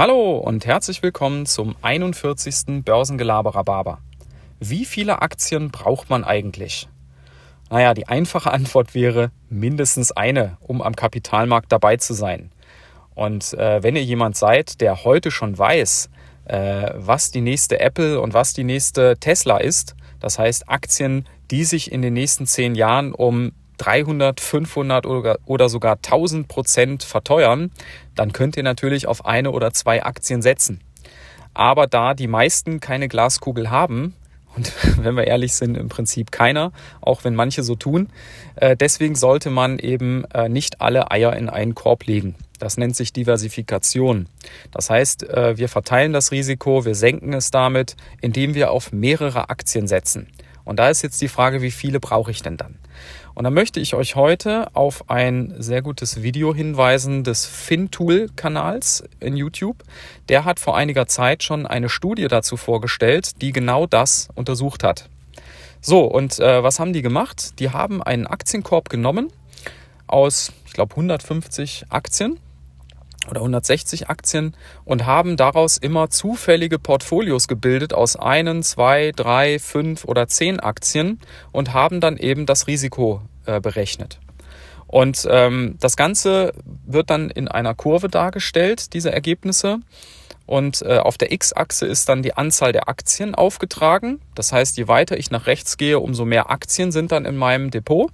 Hallo und herzlich willkommen zum 41. Börsengelaber Wie viele Aktien braucht man eigentlich? Naja, die einfache Antwort wäre mindestens eine, um am Kapitalmarkt dabei zu sein. Und äh, wenn ihr jemand seid, der heute schon weiß, äh, was die nächste Apple und was die nächste Tesla ist, das heißt Aktien, die sich in den nächsten zehn Jahren um 300, 500 oder, sogar 1000 Prozent verteuern, dann könnt ihr natürlich auf eine oder zwei Aktien setzen. Aber da die meisten keine Glaskugel haben, und wenn wir ehrlich sind, im Prinzip keiner, auch wenn manche so tun, äh, deswegen sollte man eben äh, nicht alle Eier in einen Korb legen. Das nennt sich Diversifikation. Das heißt, äh, wir verteilen das Risiko, wir senken es damit, indem wir auf mehrere Aktien setzen. Und da ist jetzt die Frage, wie viele brauche ich denn dann? Und da möchte ich euch heute auf ein sehr gutes Video hinweisen des FinTool-Kanals in YouTube. Der hat vor einiger Zeit schon eine Studie dazu vorgestellt, die genau das untersucht hat. So, und äh, was haben die gemacht? Die haben einen Aktienkorb genommen aus, ich glaube, 150 Aktien oder 160 Aktien und haben daraus immer zufällige Portfolios gebildet aus einen, zwei, drei, fünf oder zehn Aktien und haben dann eben das Risiko äh, berechnet. Und ähm, das Ganze wird dann in einer Kurve dargestellt, diese Ergebnisse. Und äh, auf der X-Achse ist dann die Anzahl der Aktien aufgetragen. Das heißt, je weiter ich nach rechts gehe, umso mehr Aktien sind dann in meinem Depot.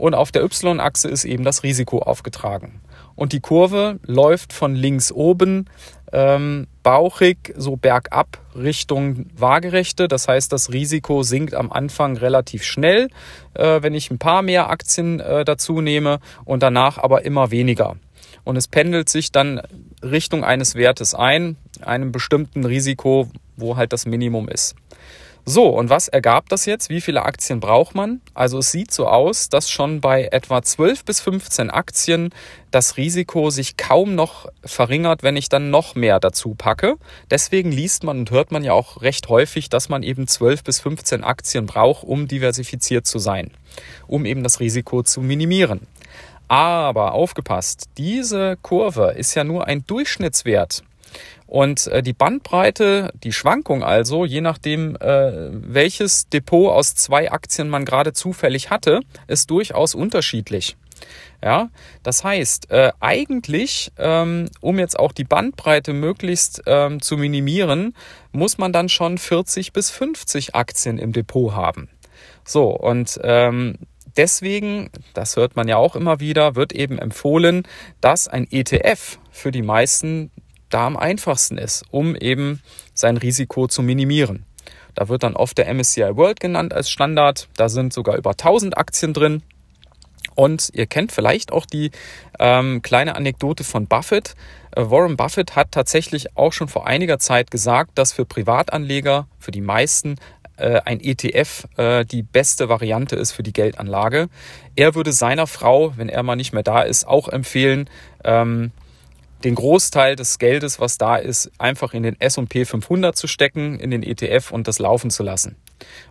Und auf der Y-Achse ist eben das Risiko aufgetragen. Und die Kurve läuft von links oben ähm, bauchig so bergab Richtung Waagerechte. Das heißt, das Risiko sinkt am Anfang relativ schnell, äh, wenn ich ein paar mehr Aktien äh, dazu nehme und danach aber immer weniger. Und es pendelt sich dann Richtung eines Wertes ein, einem bestimmten Risiko, wo halt das Minimum ist. So, und was ergab das jetzt? Wie viele Aktien braucht man? Also es sieht so aus, dass schon bei etwa 12 bis 15 Aktien das Risiko sich kaum noch verringert, wenn ich dann noch mehr dazu packe. Deswegen liest man und hört man ja auch recht häufig, dass man eben 12 bis 15 Aktien braucht, um diversifiziert zu sein, um eben das Risiko zu minimieren. Aber aufgepasst, diese Kurve ist ja nur ein Durchschnittswert. Und äh, die Bandbreite, die Schwankung also, je nachdem, äh, welches Depot aus zwei Aktien man gerade zufällig hatte, ist durchaus unterschiedlich. Ja, das heißt, äh, eigentlich, ähm, um jetzt auch die Bandbreite möglichst ähm, zu minimieren, muss man dann schon 40 bis 50 Aktien im Depot haben. So, und ähm, deswegen, das hört man ja auch immer wieder, wird eben empfohlen, dass ein ETF für die meisten da am einfachsten ist, um eben sein Risiko zu minimieren. Da wird dann oft der MSCI World genannt als Standard. Da sind sogar über 1000 Aktien drin. Und ihr kennt vielleicht auch die ähm, kleine Anekdote von Buffett. Äh, Warren Buffett hat tatsächlich auch schon vor einiger Zeit gesagt, dass für Privatanleger, für die meisten, äh, ein ETF äh, die beste Variante ist für die Geldanlage. Er würde seiner Frau, wenn er mal nicht mehr da ist, auch empfehlen, ähm, den Großteil des Geldes, was da ist, einfach in den S&P 500 zu stecken, in den ETF und das laufen zu lassen.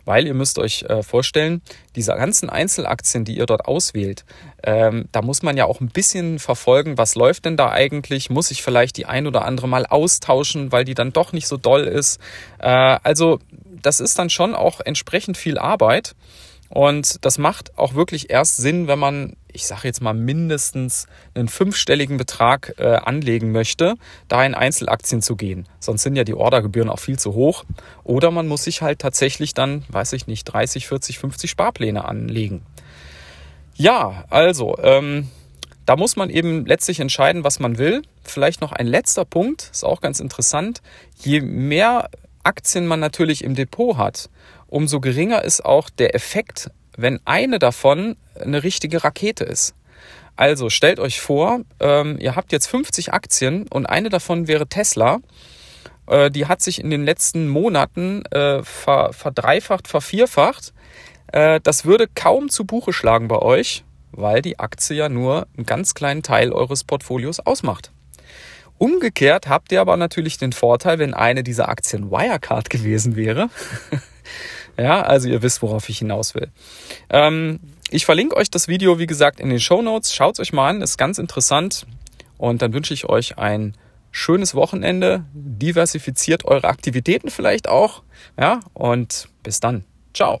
Weil ihr müsst euch äh, vorstellen, diese ganzen Einzelaktien, die ihr dort auswählt, ähm, da muss man ja auch ein bisschen verfolgen, was läuft denn da eigentlich? Muss ich vielleicht die ein oder andere mal austauschen, weil die dann doch nicht so doll ist? Äh, also das ist dann schon auch entsprechend viel Arbeit. Und das macht auch wirklich erst Sinn, wenn man, ich sage jetzt mal, mindestens einen fünfstelligen Betrag äh, anlegen möchte, da in Einzelaktien zu gehen. Sonst sind ja die Ordergebühren auch viel zu hoch. Oder man muss sich halt tatsächlich dann, weiß ich nicht, 30, 40, 50 Sparpläne anlegen. Ja, also, ähm, da muss man eben letztlich entscheiden, was man will. Vielleicht noch ein letzter Punkt, ist auch ganz interessant. Je mehr Aktien man natürlich im Depot hat, umso geringer ist auch der Effekt, wenn eine davon eine richtige Rakete ist. Also stellt euch vor, ähm, ihr habt jetzt 50 Aktien und eine davon wäre Tesla. Äh, die hat sich in den letzten Monaten äh, ver verdreifacht, vervierfacht. Äh, das würde kaum zu Buche schlagen bei euch, weil die Aktie ja nur einen ganz kleinen Teil eures Portfolios ausmacht. Umgekehrt habt ihr aber natürlich den Vorteil, wenn eine dieser Aktien Wirecard gewesen wäre. ja, also ihr wisst, worauf ich hinaus will. Ähm, ich verlinke euch das Video, wie gesagt, in den Show Notes. Schaut es euch mal an, ist ganz interessant. Und dann wünsche ich euch ein schönes Wochenende, diversifiziert eure Aktivitäten vielleicht auch. Ja, und bis dann. Ciao.